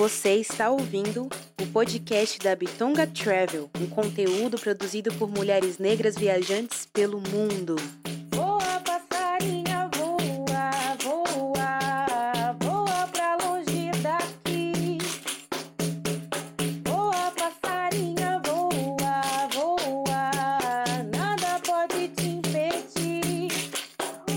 Você está ouvindo o podcast da Bitonga Travel, um conteúdo produzido por mulheres negras viajantes pelo mundo. Voa, passarinha, voa, voa, voa pra longe daqui. Voa, passarinha, voa, voa, nada pode te impedir.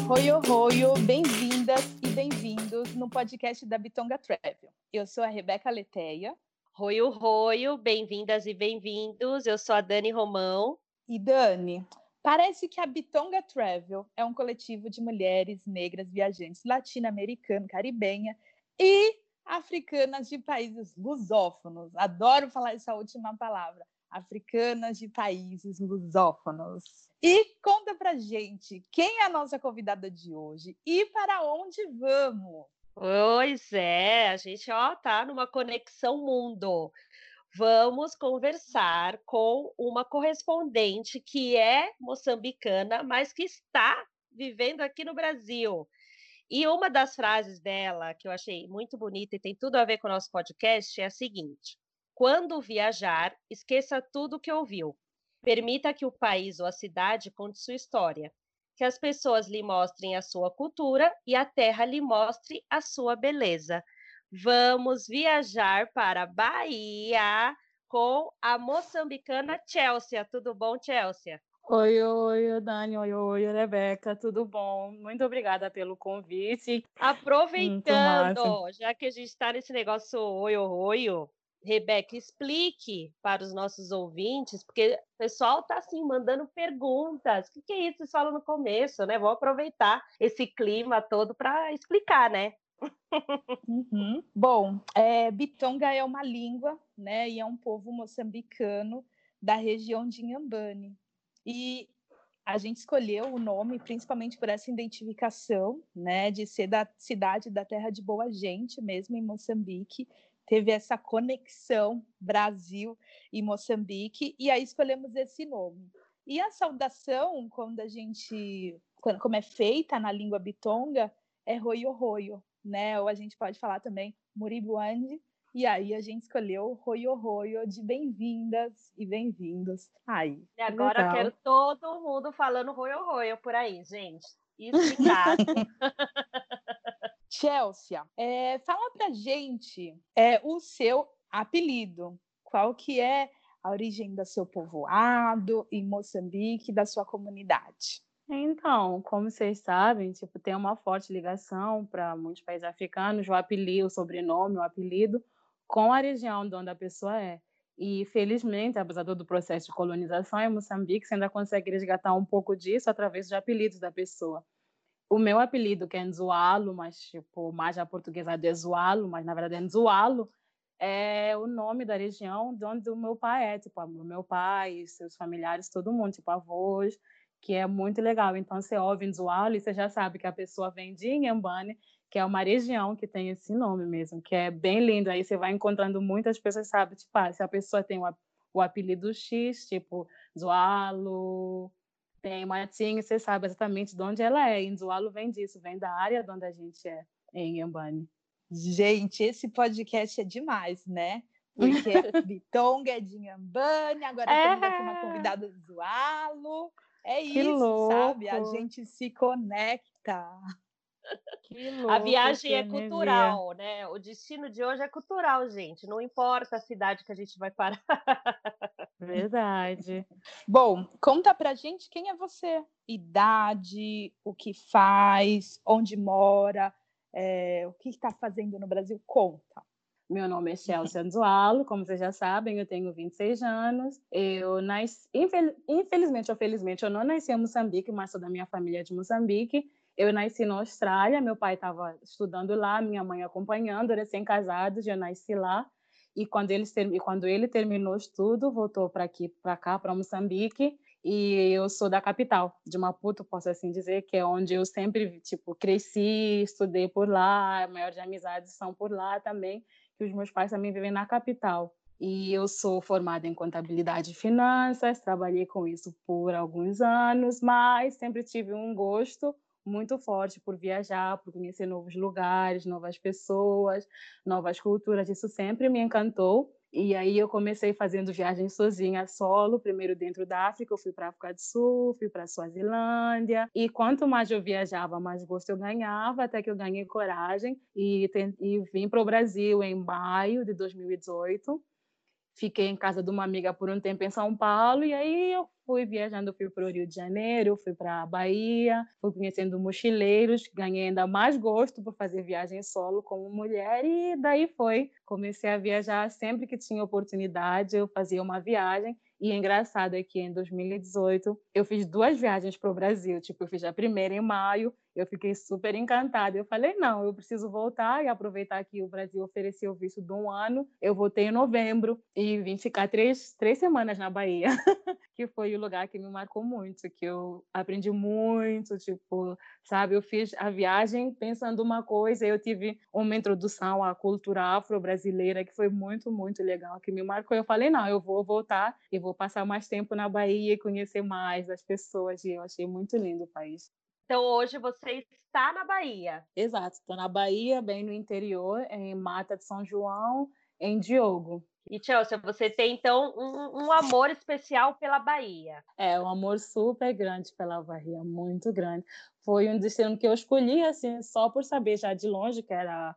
Oi, oi, bem-vindas e bem-vindos no podcast da Bitonga Travel. Eu sou a Rebeca Leteia. Roio, roio, bem-vindas e bem-vindos. Eu sou a Dani Romão. E Dani, parece que a Bitonga Travel é um coletivo de mulheres negras viajantes latino-americano, caribenha e africanas de países lusófonos. Adoro falar essa última palavra. Africanas de países lusófonos. E conta pra gente quem é a nossa convidada de hoje e para onde vamos. Pois é, a gente ó, tá numa conexão mundo. Vamos conversar com uma correspondente que é moçambicana, mas que está vivendo aqui no Brasil. E uma das frases dela que eu achei muito bonita e tem tudo a ver com o nosso podcast é a seguinte: quando viajar, esqueça tudo que ouviu. Permita que o país ou a cidade conte sua história que as pessoas lhe mostrem a sua cultura e a terra lhe mostre a sua beleza. Vamos viajar para Bahia com a moçambicana Chelsea. Tudo bom, Chelsea? Oi, oi, Dani, oi, oi, Rebeca, tudo bom? Muito obrigada pelo convite. Aproveitando, já que a gente está nesse negócio oi, oi, oi, Rebeca, explique para os nossos ouvintes, porque o pessoal está assim mandando perguntas. O que, é isso? Vocês falam no começo, né? Vou aproveitar esse clima todo para explicar, né? Uhum. Bom, é, Bitonga é uma língua, né? E é um povo moçambicano da região de Inhambane. E a gente escolheu o nome principalmente por essa identificação, né? De ser da cidade da terra de boa gente, mesmo em Moçambique teve essa conexão Brasil e Moçambique, e aí escolhemos esse nome. E a saudação, quando a gente, quando, como é feita na língua bitonga, é roio roio, né? Ou a gente pode falar também muribuande, e aí a gente escolheu roio roio de bem-vindas e bem-vindos. Aí. E agora legal. quero todo mundo falando roio roio por aí, gente. Explicado. Chelsea, é, fala pra gente é, o seu apelido. Qual que é a origem do seu povoado em Moçambique, da sua comunidade? Então, como vocês sabem, tipo, tem uma forte ligação para muitos países africanos, o apelido, o sobrenome, o apelido, com a região de onde a pessoa é. E, felizmente, apesar do processo de colonização em Moçambique, você ainda consegue resgatar um pouco disso através dos apelidos da pessoa o meu apelido, que é Nzualo, mas tipo, mais a portuguesa é Zualo, mas na verdade é Nzualo, é o nome da região de onde o meu pai é, tipo, o meu pai, seus familiares, todo mundo, tipo, avós, que é muito legal. Então, você ouve Nzualo e você já sabe que a pessoa vem de Inhambane, que é uma região que tem esse nome mesmo, que é bem lindo. Aí você vai encontrando muitas pessoas, sabe, tipo, ah, se a pessoa tem o apelido X, tipo, Zualo, tem Matinho, você sabe exatamente de onde ela é. Inzualo vem disso, vem da área de onde a gente é, em Yambane. Gente, esse podcast é demais, né? Porque a Bitonga é de Inhambane, agora é. temos aqui uma convidada do Zualo. É que isso, louco. sabe? A gente se conecta. Louco, a viagem é cultural, né? O destino de hoje é cultural, gente. Não importa a cidade que a gente vai parar. Verdade. Bom, conta pra gente quem é você. Idade, o que faz, onde mora, é, o que está fazendo no Brasil. Conta. Meu nome é Chelsea Anzualo, como vocês já sabem, eu tenho 26 anos. Eu nasci, infelizmente ou felizmente, eu não nasci em Moçambique, mas sou da minha família de Moçambique. Eu nasci na Austrália, meu pai estava estudando lá, minha mãe acompanhando, recém-casados, eu nasci lá. E quando ele, quando ele terminou o estudo, voltou para aqui, para cá, para Moçambique. E eu sou da capital, de Maputo, posso assim dizer, que é onde eu sempre tipo cresci, estudei por lá, a maior de amizades são por lá também, que os meus pais também vivem na capital. E eu sou formada em contabilidade e finanças, trabalhei com isso por alguns anos, mas sempre tive um gosto muito forte por viajar, por conhecer novos lugares, novas pessoas, novas culturas. Isso sempre me encantou. E aí eu comecei fazendo viagens sozinha, solo, primeiro dentro da África, eu fui para a África do Sul, fui para a Suazilândia, e quanto mais eu viajava, mais gosto eu ganhava, até que eu ganhei coragem e, e vim para o Brasil em maio de 2018. Fiquei em casa de uma amiga por um tempo em São Paulo, e aí eu fui viajando, fui para o Rio de Janeiro, fui para a Bahia, fui conhecendo mochileiros, ganhei ainda mais gosto por fazer viagem solo como mulher e daí foi. Comecei a viajar sempre que tinha oportunidade, eu fazia uma viagem e é engraçado é que em 2018 eu fiz duas viagens para o Brasil. Tipo, eu fiz a primeira em maio, eu fiquei super encantada. Eu falei, não, eu preciso voltar e aproveitar que o Brasil ofereceu o visto de um ano. Eu voltei em novembro e vim ficar três, três semanas na Bahia, que foi o lugar que me marcou muito, que eu aprendi muito, tipo, sabe? Eu fiz a viagem pensando uma coisa, eu tive uma introdução à cultura afro-brasileira que foi muito, muito legal, que me marcou. Eu falei, não, eu vou voltar e vou passar mais tempo na Bahia e conhecer mais as pessoas. E eu achei muito lindo o país. Então hoje você está na Bahia. Exato, estou na Bahia, bem no interior, em Mata de São João, em Diogo. E Chelsea, você tem então um, um, amor especial pela Bahia. É, um amor super grande pela Bahia, muito grande. Foi um destino que eu escolhi assim só por saber já de longe que era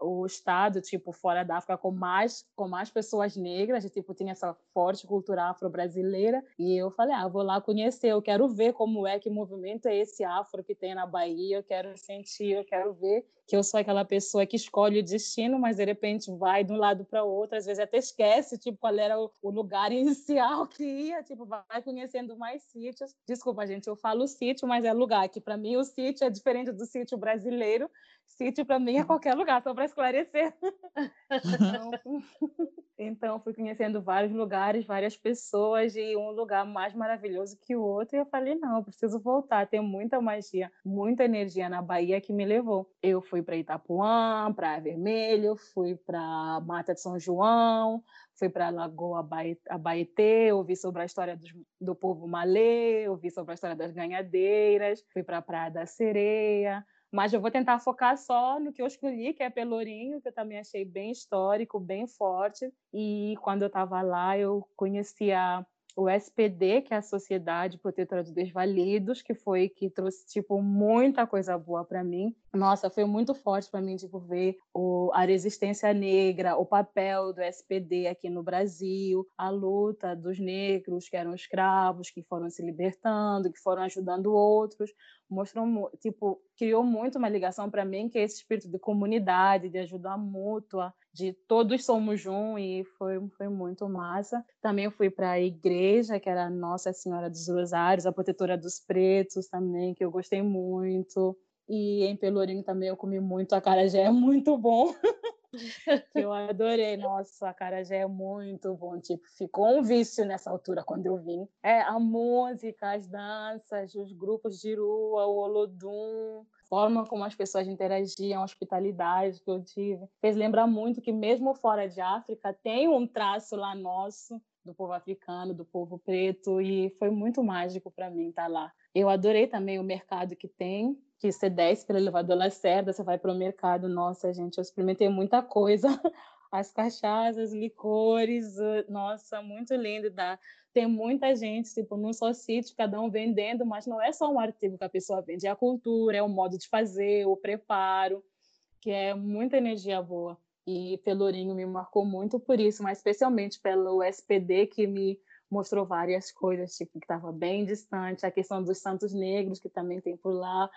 o estado, tipo, fora da África com mais com mais pessoas negras, e, tipo, tinha essa forte cultura afro-brasileira, e eu falei, ah, vou lá conhecer, eu quero ver como é que movimento é esse afro que tem na Bahia, eu quero sentir, eu quero ver que eu sou aquela pessoa que escolhe o destino, mas de repente vai de um lado para o outro, às vezes até esquece, tipo, qual era o, o lugar inicial que ia, tipo, vai conhecendo mais sítios. Desculpa, gente, eu falo sítio, mas é lugar, que para mim o sítio é diferente do sítio brasileiro, Sítio para mim é qualquer lugar, só para esclarecer. então, então, fui conhecendo vários lugares, várias pessoas e um lugar mais maravilhoso que o outro. E eu falei: não, eu preciso voltar. Tem muita magia, muita energia na Bahia que me levou. Eu fui para Itapuã, Praia Vermelho, fui para Mata de São João, fui para a Lagoa Abaetê, ouvi sobre a história do, do povo malê, ouvi sobre a história das ganhadeiras, fui para a Praia da Sereia mas eu vou tentar focar só no que eu escolhi, que é Pelourinho, que eu também achei bem histórico, bem forte. E quando eu estava lá, eu conhecia o SPD, que é a Sociedade Protetora dos Desvalidos, que foi que trouxe tipo muita coisa boa para mim. Nossa, foi muito forte para mim tipo ver o, a resistência negra, o papel do SPD aqui no Brasil, a luta dos negros que eram escravos, que foram se libertando, que foram ajudando outros mostrou, tipo, criou muito uma ligação para mim, que é esse espírito de comunidade, de ajuda mútua, de todos somos um, e foi, foi muito massa. Também fui para a igreja, que era Nossa Senhora dos Rosários, a protetora dos pretos também, que eu gostei muito. E em Pelourinho também eu comi muito, a cara já é muito bom. eu adorei. Nossa, a cara já é muito bom. Tipo, ficou um vício nessa altura quando eu vim. É, a música, as danças, os grupos de rua, o Olodum, forma como as pessoas interagiam, a hospitalidade que eu tive. Fez lembrar muito que mesmo fora de África tem um traço lá nosso do povo africano, do povo preto, e foi muito mágico para mim estar lá. Eu adorei também o mercado que tem, que você desce pelo elevador Lacerda, você vai para o mercado. Nossa, gente, eu experimentei muita coisa. As cachaças, licores, nossa, muito lindo. Tem muita gente, tipo, num só sítio, cada um vendendo, mas não é só um artigo que a pessoa vende, é a cultura, é o modo de fazer, o preparo, que é muita energia boa. E Pelourinho me marcou muito por isso, mas especialmente pelo SPD, que me mostrou várias coisas, tipo, que estava bem distante, a questão dos santos negros, que também tem por lá,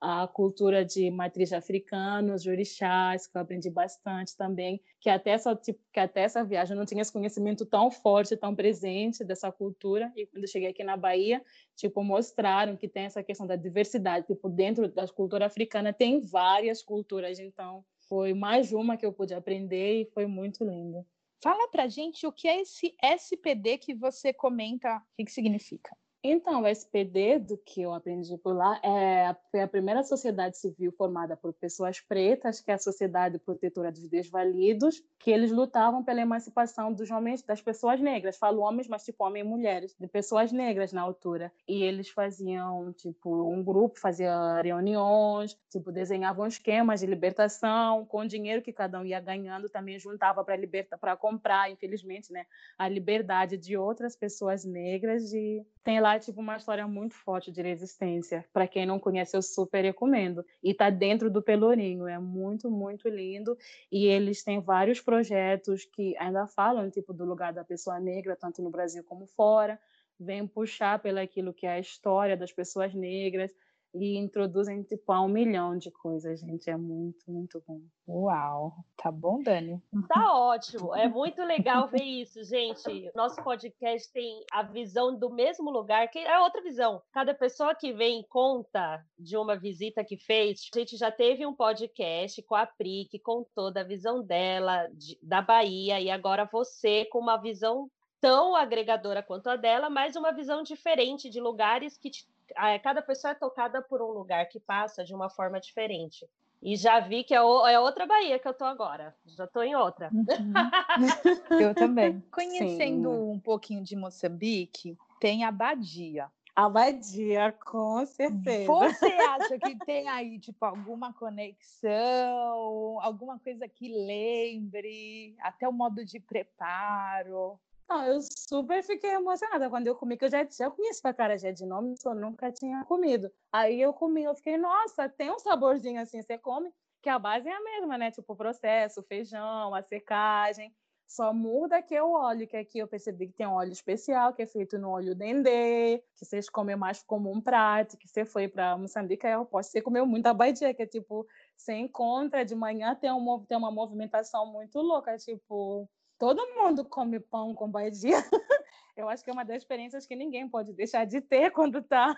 a cultura de matriz africana, os orixás, que eu aprendi bastante também, que até essa, tipo, que até essa viagem eu não tinha esse conhecimento tão forte, tão presente dessa cultura, e quando eu cheguei aqui na Bahia, tipo, mostraram que tem essa questão da diversidade, tipo, dentro da cultura africana tem várias culturas, então foi mais uma que eu pude aprender e foi muito lindo. Fala pra gente o que é esse SPD que você comenta, o que, que significa? Então, o SPD, do que eu aprendi por lá, é, foi a primeira sociedade civil formada por pessoas pretas, que é a Sociedade Protetora dos Desvalidos, que eles lutavam pela emancipação dos homens, das pessoas negras. Falo homens, mas tipo homens e mulheres, de pessoas negras na altura. E eles faziam, tipo, um grupo fazia reuniões, tipo, desenhavam esquemas de libertação, com o dinheiro que cada um ia ganhando, também juntava para para comprar, infelizmente, né, a liberdade de outras pessoas negras e tem lá tipo uma história muito forte de resistência. Para quem não conhece, eu super recomendo. E tá dentro do Pelourinho, é muito, muito lindo. E eles têm vários projetos que ainda falam tipo do lugar da pessoa negra, tanto no Brasil como fora. Vem puxar pelo aquilo que é a história das pessoas negras e introduzem tipo a um milhão de coisas, gente. É muito, muito bom. Uau, tá bom, Dani? Tá ótimo, é muito legal ver isso, gente. Nosso podcast tem a visão do mesmo lugar, que é outra visão. Cada pessoa que vem conta de uma visita que fez. A gente já teve um podcast com a Pri, que contou da visão dela, de, da Bahia, e agora você com uma visão tão agregadora quanto a dela, mas uma visão diferente de lugares que te cada pessoa é tocada por um lugar que passa de uma forma diferente. E já vi que é, o, é outra Bahia que eu tô agora. Já tô em outra. Uhum. eu também. Conhecendo Sim. um pouquinho de Moçambique, tem a Badia. A Badia, com certeza. Você acha que tem aí, tipo, alguma conexão, alguma coisa que lembre, até o modo de preparo? Não, eu super fiquei emocionada quando eu comi, que eu já, já a carajé de nome, só nunca tinha comido. Aí eu comi, eu fiquei, nossa, tem um saborzinho assim, você come, que a base é a mesma, né? Tipo, o processo, o feijão, a secagem. Só muda que é o óleo, que aqui eu percebi que tem um óleo especial, que é feito no óleo dendê, que vocês comem mais como um prato, que você foi para Moçambique, eu posso, você comeu muito abaidia, que é tipo, você encontra de manhã, tem, um, tem uma movimentação muito louca, tipo, todo mundo come pão com baidia. Eu acho que é uma das experiências que ninguém pode deixar de ter quando está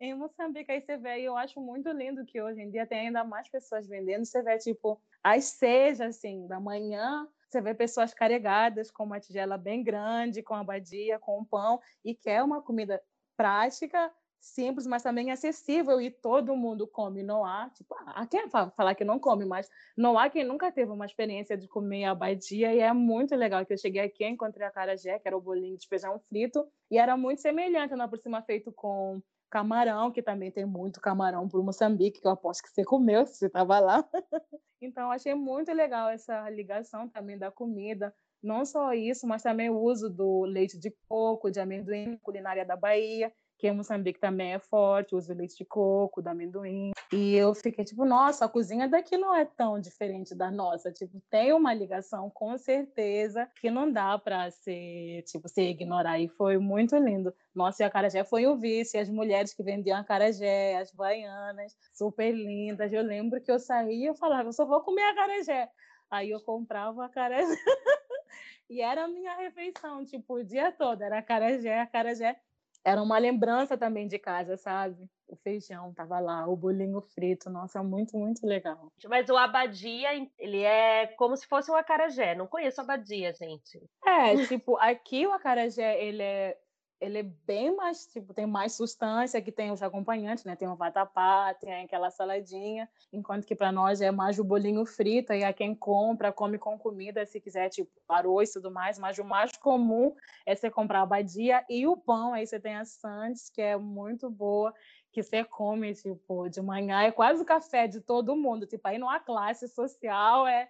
em Moçambique. Aí você vê, e eu acho muito lindo que hoje em dia tem ainda mais pessoas vendendo. Você vê, tipo, às seis, assim, da manhã, você vê pessoas carregadas com uma tigela bem grande, com a badia, com o pão, e quer uma comida prática, simples, mas também acessível e todo mundo come. Não há, tipo, há quem falar que não come, mas não há quem nunca teve uma experiência de comer a badia e é muito legal que eu cheguei aqui, encontrei a carajé, que era o bolinho de feijão frito, e era muito semelhante, não por cima feito com camarão, que também tem muito camarão para Moçambique, que eu aposto que você comeu, se você estava lá. então, achei muito legal essa ligação também da comida, não só isso, mas também o uso do leite de coco, de amendoim, culinária da Bahia, que em Moçambique também é forte, usa leite de coco, do amendoim. E eu fiquei tipo, nossa, a cozinha daqui não é tão diferente da nossa. Tipo, tem uma ligação com certeza que não dá para ser, tipo, se ignorar. E foi muito lindo. Nossa, e a Carajé foi um vice, as mulheres que vendiam a Carajé, as baianas, super lindas. Eu lembro que eu saía e falava, eu só vou comer a Carajé. Aí eu comprava a Carajé. e era a minha refeição, tipo, o dia todo. Era a Carajé, a Carajé era uma lembrança também de casa, sabe? O feijão tava lá, o bolinho frito, nossa, é muito, muito legal. Mas o abadia, ele é como se fosse um acarajé. Não conheço abadia, gente. É, tipo, aqui o acarajé, ele é ele é bem mais, tipo, tem mais substância que tem os acompanhantes, né? Tem o vatapá, tem aquela saladinha, enquanto que para nós é mais o bolinho frito, e a quem compra, come com comida, se quiser, tipo, arroz e tudo mais, mas o mais comum é você comprar a abadia e o pão, aí você tem a Santos, que é muito boa, que você come, tipo, de manhã, é quase o café de todo mundo, tipo, aí não há classe social, é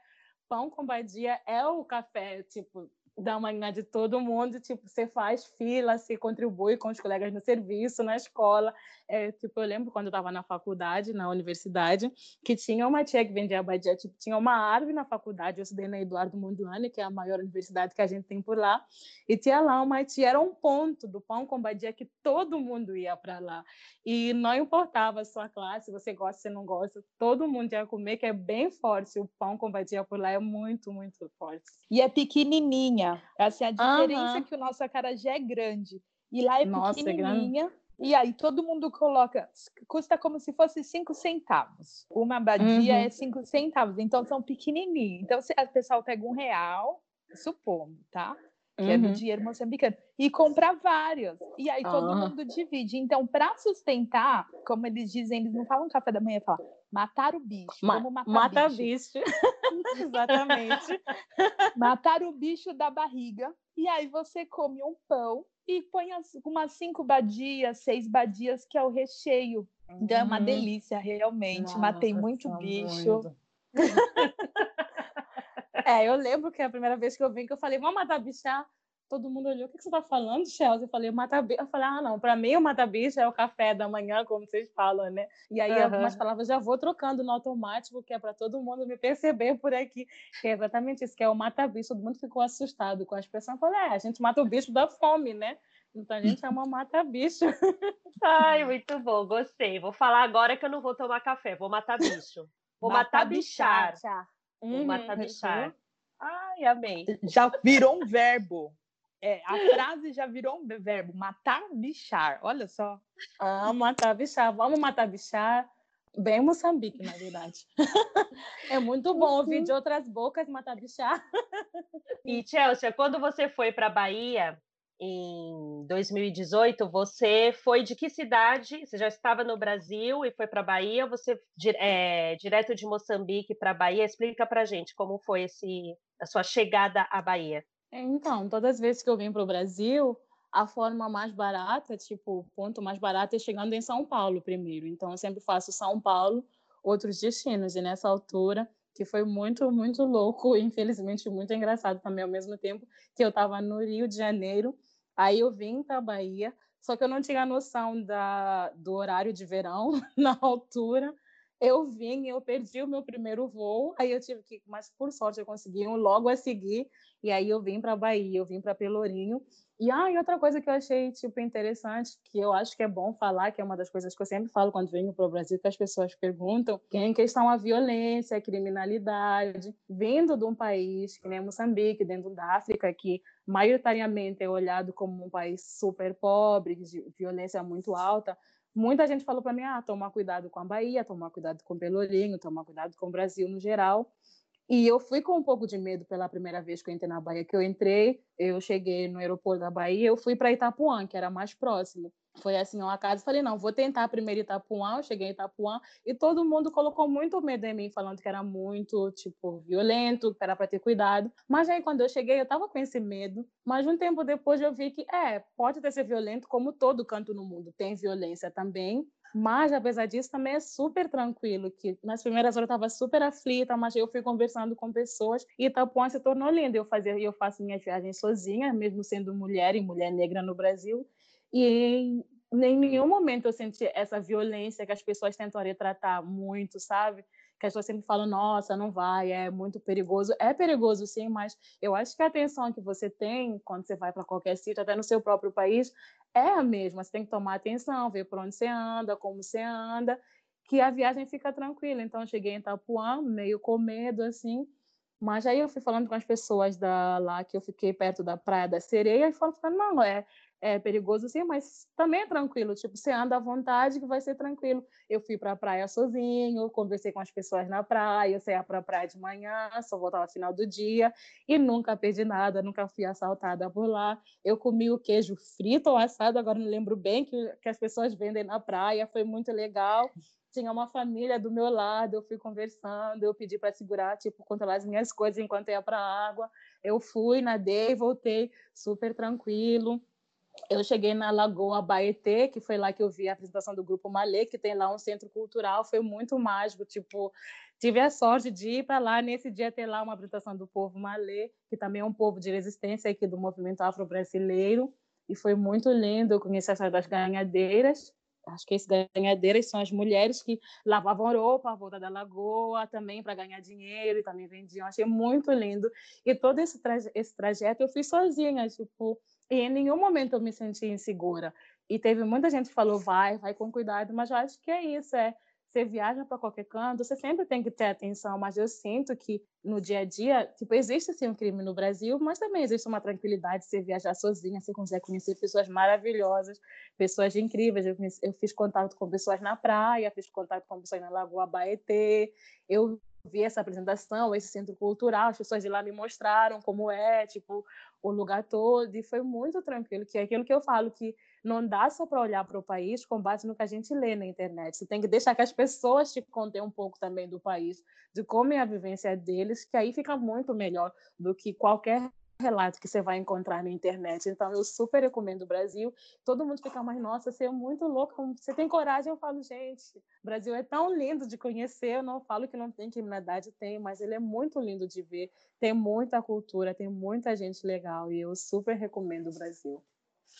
pão com badia é o café, tipo, da manhã de todo mundo, tipo, você faz fila, se contribui com os colegas no serviço, na escola. É, tipo, eu lembro quando eu estava na faculdade, na universidade, que tinha uma tia que vendia abadia, tipo, tinha uma árvore na faculdade, eu estudei na Eduardo Mondlane, que é a maior universidade que a gente tem por lá, e tinha lá uma tia, era um ponto do pão com abadia que todo mundo ia para lá. E não importava a sua classe, você gosta, você não gosta, todo mundo ia comer, que é bem forte, o pão com abadia por lá é muito, muito forte. E é pequenininha. Assim, a diferença é que o nosso acarajé é grande. E lá é Nossa, é pequenininha. É e aí todo mundo coloca, custa como se fosse cinco centavos. Uma abadia uhum. é cinco centavos, então são pequenininhos. Então se a pessoa pega um real, supondo, tá? que é do Uhum. dinheiro moçambicano, e comprar várias. E aí todo Ah. mundo divide. Então, para sustentar, como eles dizem, eles não falam café da manhã, falam matar o bicho. Ma- vamos matar mata bicho. bicho. Exatamente. Matar o bicho da barriga. E aí você come um pão e põe as- umas cinco badias, seis badias, que é o recheio. Então é uma Uhum. delícia, realmente. Matei Nossa, muito são bicho. muito. é, eu lembro que a primeira vez que eu vim, que eu falei, vamos matar bichá. Todo mundo olhou, o que que você tá falando, Chelsea? Eu falei, matar bicho. Eu falei, ah, não, pra mim o bicho é o café da manhã, como vocês falam, né? E aí Aham. algumas palavras já vou trocando no automático, que é para todo mundo me perceber por aqui. Que é exatamente isso, que é o bicho. Todo mundo ficou assustado com a expressão. Eu falei, é, a gente mata o bicho da fome, né? Então a gente chama mata bicho. Ai, muito bom, gostei. Vou falar agora que eu não vou tomar café, vou matar bicho. Vou matar, bichar. Vou Uhum, matar bichar. Ai, amei. Já virou um verbo. É, a frase já virou um verbo. Matar, bichar. Olha só. Ah, matar bichar. Vamos matar bichar. Bem Moçambique, na verdade. é muito bom ouvir de outras bocas matar bichar. E, Chelsea, quando você foi para Bahia em 2018, você foi de que cidade? Você já estava no Brasil e foi para Bahia? Ou você é, direto de Moçambique para Bahia? Explica para gente como foi esse a sua chegada à Bahia. Então, todas as vezes que eu vim para o Brasil, a forma mais barata, tipo, o ponto mais barato é chegando em São Paulo primeiro. Então, eu sempre faço São Paulo, outros destinos. E nessa altura, que foi muito, muito louco, infelizmente muito engraçado também ao mesmo tempo, que eu estava no Rio de Janeiro, aí eu vim para a Bahia, só que eu não tinha noção da, do horário de verão na altura. Eu vim, eu perdi o meu primeiro voo, aí eu tive que, mas por sorte eu consegui um logo a seguir, e aí eu vim para Bahia, eu vim para Pelourinho. E ah, e outra coisa que eu achei tipo interessante, que eu acho que é bom falar, que é uma das coisas que eu sempre falo quando venho para o Brasil, que as pessoas perguntam, que é em questão a violência, a criminalidade, vindo de um país que nem Moçambique, dentro da África, que maioritariamente é olhado como um país super pobre, de violência muito alta, muita gente falou para mim, ah, tomar cuidado com a Bahia, tomar cuidado com Pelourinho, tomar cuidado com o Brasil no geral. E eu fui com um pouco de medo pela primeira vez que eu entrei na Bahia, que eu entrei, eu cheguei no aeroporto da Bahia, eu fui para Itapuã, que era mais próximo. Foi assim, uma casa, falei, não, vou tentar primeiro Itapuã, eu cheguei em Itapuã, e todo mundo colocou muito medo em mim, falando que era muito, tipo, violento, que era para ter cuidado. Mas aí, quando eu cheguei, eu tava com esse medo, mas um tempo depois eu vi que, é, pode ter ser violento, como todo canto no mundo tem violência também, mas, apesar disso, também é super tranquilo, que nas primeiras horas eu estava super aflita, mas eu fui conversando com pessoas e Itapuã se tornou lindo. Eu, fazia, eu faço minhas viagens sozinha, mesmo sendo mulher e mulher negra no Brasil, e em nenhum momento eu senti essa violência que as pessoas tentam retratar muito, sabe? Que as pessoas sempre falam, nossa, não vai, é muito perigoso. É perigoso, sim, mas eu acho que a atenção que você tem quando você vai para qualquer sítio, até no seu próprio país, é a mesma. Você tem que tomar atenção, ver por onde você anda, como você anda, que a viagem fica tranquila. Então, eu cheguei em Itapuã, meio com medo, assim, mas aí eu fui falando com as pessoas da, lá, que eu fiquei perto da Praia da Sereia, e falando, não, é, é perigoso sim, mas também é tranquilo. Tipo, você anda à vontade que vai ser tranquilo. Eu fui para a praia sozinho, conversei com as pessoas na praia, eu saía para a praia de manhã, só voltava no final do dia e nunca perdi nada, nunca fui assaltada por lá. Eu comi o queijo frito ou assado, agora não lembro bem, que, que as pessoas vendem na praia, foi muito legal. Tinha uma família do meu lado, eu fui conversando, eu pedi para segurar, tipo, controlar as minhas coisas enquanto ia para a água. Eu fui, nadei, voltei super tranquilo eu cheguei na Lagoa Baetê, que foi lá que eu vi a apresentação do Grupo Malê, que tem lá um centro cultural, foi muito mágico, tipo, tive a sorte de ir para lá nesse dia ter lá uma apresentação do povo Malê, que também é um povo de resistência aqui do movimento afro-brasileiro, e foi muito lindo, eu conheci das ganhadeiras, acho que esses ganhadeiras são as mulheres que lavavam roupa à volta da lagoa também para ganhar dinheiro e também vendiam. Achei muito lindo. E todo esse, traje esse trajeto eu fiz sozinha, tipo, e em nenhum momento eu me senti insegura. E teve muita gente que falou, vai, vai com cuidado, mas eu acho que é isso, é você viaja para qualquer canto, você sempre tem que ter atenção, mas eu sinto que no dia a dia, tipo, existe sim um crime no Brasil, mas também existe uma tranquilidade de você viajar sozinha, você consegue conhecer pessoas maravilhosas, pessoas incríveis. Eu, eu fiz contato com pessoas na praia, fiz contato com pessoas na Lagoa Baetê, eu vi essa apresentação, esse centro cultural, as pessoas de lá me mostraram como é, tipo, o lugar todo, e foi muito tranquilo, que é aquilo que eu falo, que não dá só para olhar para o país com base no que a gente lê na internet. Você tem que deixar que as pessoas te contem um pouco também do país, de como é a vivência deles, que aí fica muito melhor do que qualquer relato que você vai encontrar na internet. Então, eu super recomendo o Brasil. Todo mundo fica mais, nossa, você é muito louco. Você tem coragem? Eu falo, gente, o Brasil é tão lindo de conhecer. Eu não falo que não tem criminalidade, tem, mas ele é muito lindo de ver. Tem muita cultura, tem muita gente legal. E eu super recomendo o Brasil.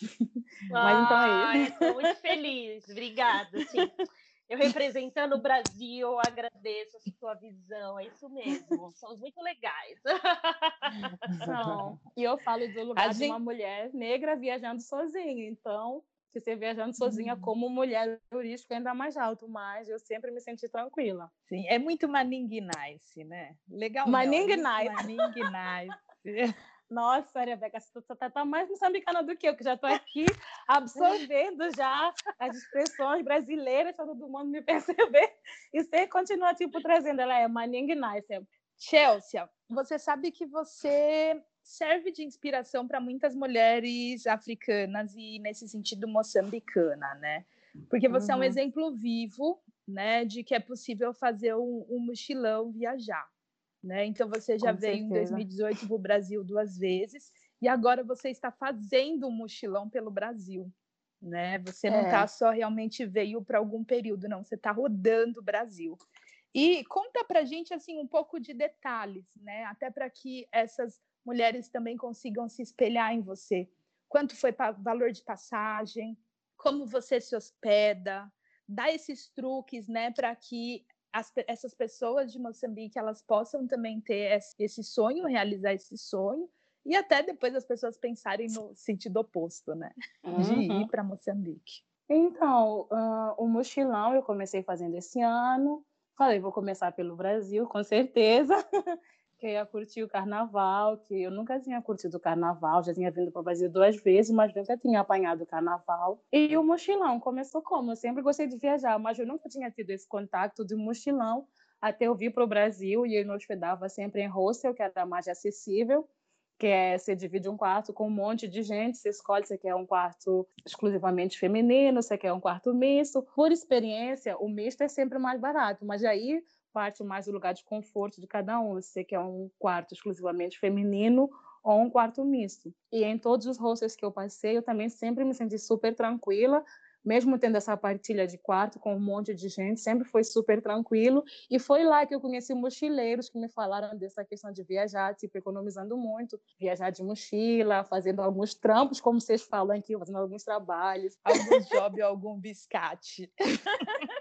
mas então é isso. Estou muito feliz. Obrigada. Sim. Eu representando o Brasil, agradeço a sua visão, é isso mesmo. Somos muito legais. Não. E eu falo do lugar a de gente... uma mulher negra viajando sozinha. Então, se você viajando sozinha uhum. como mulher, o risco é ainda mais alto, mas eu sempre me senti tranquila. Sim, é muito Maning Nice, né? Legal. Maning Nice. Maning Nice. Nossa, Rebeca, você está tá mais moçambicana do que eu, que já estou aqui absorvendo já as expressões brasileiras para todo mundo me perceber. E você continua, tipo, trazendo. Ela é Maning Nice. Chelsea, você sabe que você serve de inspiração para muitas mulheres africanas e, nesse sentido, moçambicana, né? Porque você uhum. é um uhum. exemplo vivo, né, de que é possível fazer um, um mochilão viajar. Né? Então você já Com veio certeza. em 2018 para o Brasil duas vezes e agora você está fazendo um mochilão pelo Brasil. Né? Você não está é. só realmente veio para algum período, não, você está rodando o Brasil. E conta para gente assim um pouco de detalhes, né? Até para que essas mulheres também consigam se espelhar em você. Quanto foi valor de passagem? Como você se hospeda? Dá esses truques, né, para que as, essas pessoas de Moçambique elas possam também ter esse sonho, realizar esse sonho, e até depois as pessoas pensarem no sentido oposto, né? Uhum. De ir para Moçambique. Então, uh, o mochilão eu comecei fazendo esse ano. Falei, vou começar pelo Brasil, com certeza. que eu ia curtir o carnaval, que eu nunca tinha curtido o carnaval, já tinha vindo para o Brasil duas vezes, mas nunca tinha apanhado o carnaval. E o mochilão começou como? Eu sempre gostei de viajar, mas eu nunca tinha tido esse contato de mochilão até eu vir para o Brasil e eu me hospedava sempre em hostel, que era mais acessível que é você divide um quarto com um monte de gente, você escolhe se quer um quarto exclusivamente feminino, se quer um quarto misto. Por experiência, o misto é sempre mais barato, mas aí parte mais do lugar de conforto de cada um. Você quer um quarto exclusivamente feminino ou um quarto misto. E em todos os hostels que eu passei, eu também sempre me senti super tranquila, mesmo tendo essa partilha de quarto com um monte de gente, sempre foi super tranquilo. E foi lá que eu conheci mochileiros que me falaram dessa questão de viajar, tipo, economizando muito, viajar de mochila, fazendo alguns trampos, como vocês falam aqui, fazendo alguns trabalhos. Algum job, algum biscate.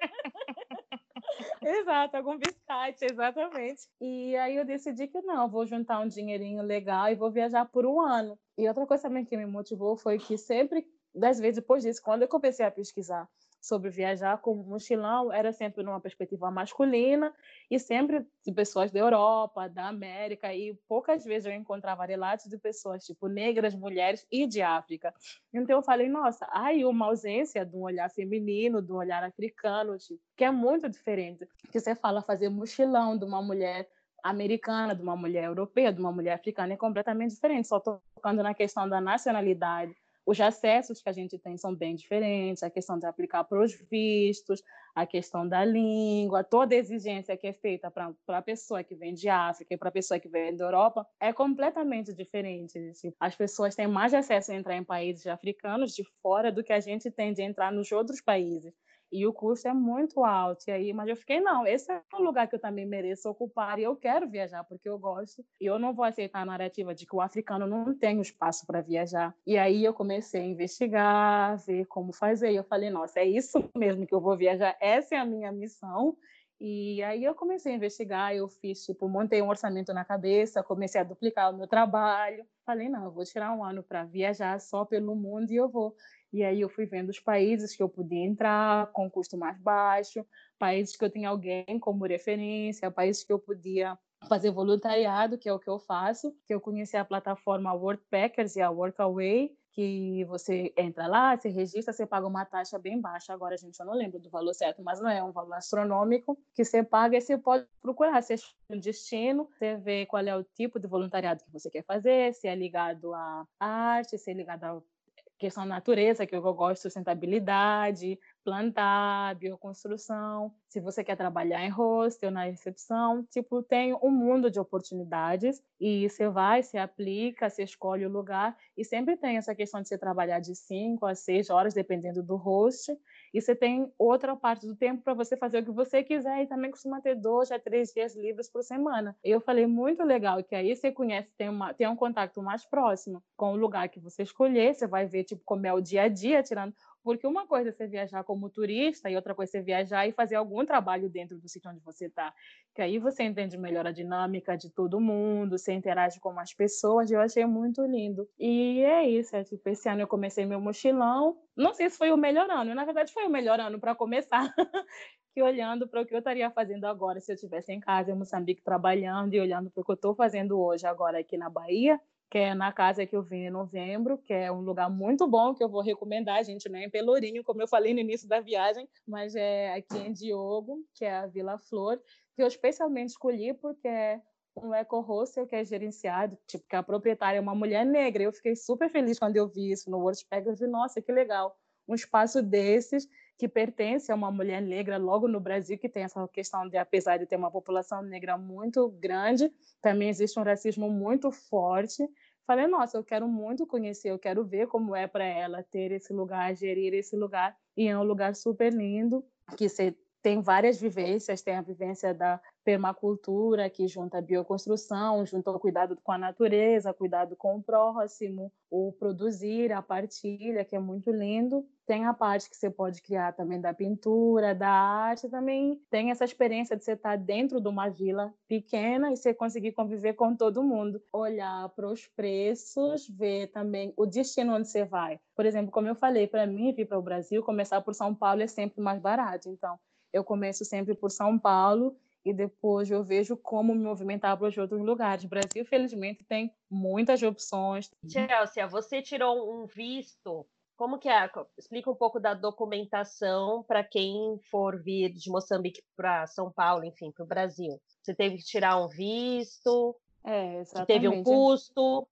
Exato, algum biscate, exatamente. E aí eu decidi que não, vou juntar um dinheirinho legal e vou viajar por um ano. E outra coisa também que me motivou foi que sempre, dez vezes depois disso, quando eu comecei a pesquisar sobre viajar com mochilão era sempre numa perspectiva masculina e sempre de pessoas da Europa, da América e poucas vezes eu encontrava relatos de pessoas tipo negras, mulheres e de África. Então eu falei, nossa, aí uma ausência de um olhar feminino, de um olhar africano, tipo, que é muito diferente. Que você fala fazer mochilão de uma mulher americana, de uma mulher europeia, de uma mulher africana é completamente diferente, só tocando na questão da nacionalidade os acessos que a gente tem são bem diferentes, a questão de aplicar para os vistos, a questão da língua, toda exigência que é feita para a pessoa que vem de África e para a pessoa que vem da Europa é completamente diferente. As pessoas têm mais acesso a entrar em países africanos de fora do que a gente tem de entrar nos outros países e o custo é muito alto. E aí, mas eu fiquei, não, esse é um lugar que eu também mereço ocupar e eu quero viajar porque eu gosto. E eu não vou aceitar a narrativa de que o africano não tem espaço para viajar. E aí eu comecei a investigar, ver como fazer. E eu falei, nossa, é isso mesmo que eu vou viajar, essa é a minha missão. E aí eu comecei a investigar, eu fiz, tipo, montei um orçamento na cabeça, comecei a duplicar o meu trabalho. Falei, não, eu vou tirar um ano para viajar só pelo mundo e eu vou. E aí eu fui vendo os países que eu podia entrar com custo mais baixo, países que eu tinha alguém como referência, países que eu podia fazer voluntariado, que é o que eu faço, que eu conheci a plataforma Workpackers e a Workaway, que você entra lá, se registra, você paga uma taxa bem baixa. Agora, gente, eu não lembro do valor certo, mas não é um valor astronômico que você paga e você pode procurar. Você um destino, você vê qual é o tipo de voluntariado que você quer fazer, se é ligado à arte, se é ligado à questão da natureza, que eu gosto, sustentabilidade, plantar, bioconstrução, se você quer trabalhar em hostel, na recepção, tipo, tem um mundo de oportunidades e você vai, se aplica, você escolhe o lugar e sempre tem essa questão de você trabalhar de 5 a 6 horas, dependendo do host, e você tem outra parte do tempo para você fazer o que você quiser e também costuma ter dois a três dias livres por semana. Eu falei, muito legal, que aí você conhece, tem, uma, tem um contato mais próximo com o lugar que você escolher, você vai ver, tipo, como é o dia a dia, tirando porque uma coisa é você viajar como turista e outra coisa é você viajar e fazer algum trabalho dentro do sítio onde você está. Que aí você entende melhor a dinâmica de todo mundo, você interage com as pessoas, eu achei muito lindo. E é isso, é tipo, esse ano eu comecei meu mochilão. Não sei se foi o melhor ano, na verdade foi o melhor ano para começar. que olhando para o que eu estaria fazendo agora se eu estivesse em casa em Moçambique trabalhando e olhando para o que eu estou fazendo hoje agora aqui na Bahia, que é na casa que eu vim em novembro, que é um lugar muito bom que eu vou recomendar, gente não é em Pelourinho, como eu falei no início da viagem, mas é aqui em Diogo, que é a Vila Flor, que eu especialmente escolhi porque é um eco hostel que é gerenciado, tipo, que a proprietária é uma mulher negra. Eu fiquei super feliz quando eu vi isso no WordPad, eu vi, nossa, que legal, um espaço desses que pertence a uma mulher negra logo no Brasil, que tem essa questão de, apesar de ter uma população negra muito grande, também existe um racismo muito forte. Falei, nossa, eu quero muito conhecer, eu quero ver como é para ela ter esse lugar, gerir esse lugar. E é um lugar super lindo, que você tem várias vivências, tem a vivência da permacultura, que junta a bioconstrução, junta o cuidado com a natureza, cuidado com o próximo, o produzir, a partilha, que é muito lindo. Tem a parte que você pode criar também da pintura, da arte, também tem essa experiência de você estar dentro de uma vila pequena e você conseguir conviver com todo mundo. Olhar para os preços, ver também o destino onde você vai. Por exemplo, como eu falei, para mim vir para o Brasil, começar por São Paulo é sempre mais barato. Então, eu começo sempre por São Paulo e depois eu vejo como me movimentar para os outros lugares. O Brasil, felizmente, tem muitas opções. Chelsea, você tirou um visto. Como que é? Explica um pouco da documentação para quem for vir de Moçambique para São Paulo, enfim, para o Brasil. Você teve que tirar um visto? É, exatamente. Teve um custo?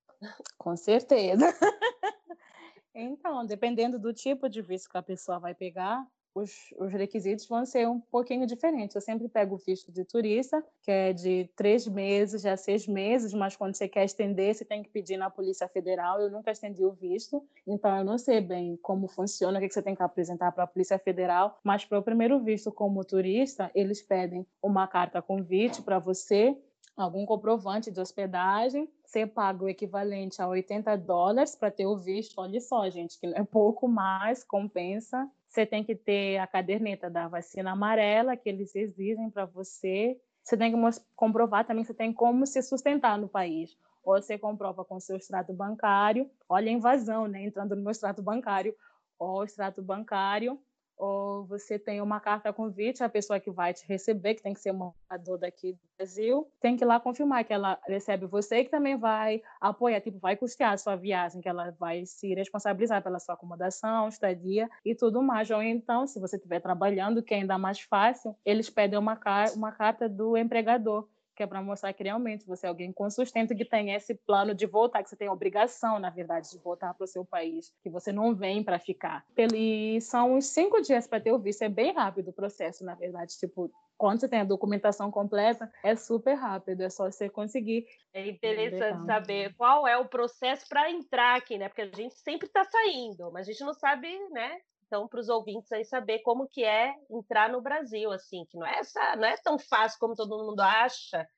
Com certeza. então, dependendo do tipo de visto que a pessoa vai pegar, os, os, requisitos vão ser um pouquinho diferentes. Eu sempre pego o visto de turista, que é de três meses a seis meses, mas quando você quer estender, você tem que pedir na Polícia Federal. Eu nunca estendi o visto, então eu não sei bem como funciona, o que você tem que apresentar para a Polícia Federal, mas para o primeiro visto como turista, eles pedem uma carta convite para você, algum comprovante de hospedagem, você paga o equivalente a 80 dólares para ter o visto. Olha só, gente, que não é pouco mais, compensa você tem que ter a caderneta da vacina amarela que eles exigem para você. Você tem que comprovar também que você tem como se sustentar no país. Ou você comprova com seu extrato bancário. Olha a invasão, né? Entrando no meu extrato bancário. Ou extrato bancário ou você tem uma carta convite, a pessoa que vai te receber, que tem que ser morador daqui do Brasil, tem que ir lá confirmar que ela recebe você e que também vai apoiar, tipo, vai custear a sua viagem, que ela vai se responsabilizar pela sua acomodação, estadia e tudo mais. Ou então, se você estiver trabalhando, que é ainda mais fácil, eles pedem uma, car uma carta do empregador que é para mostrar que realmente você é alguém com sustento que tem esse plano de voltar, que você tem a obrigação, na verdade, de voltar para o seu país, que você não vem para ficar. E são uns cinco dias para ter o visto, é bem rápido o processo, na verdade, tipo, quando você tem a documentação completa, é super rápido, é só você conseguir. É interessante saber qual é o processo para entrar aqui, né? Porque a gente sempre está saindo, mas a gente não sabe, né? Então para os ouvintes aí saber como que é entrar no Brasil, assim, que não é essa, não é tão fácil como todo mundo acha,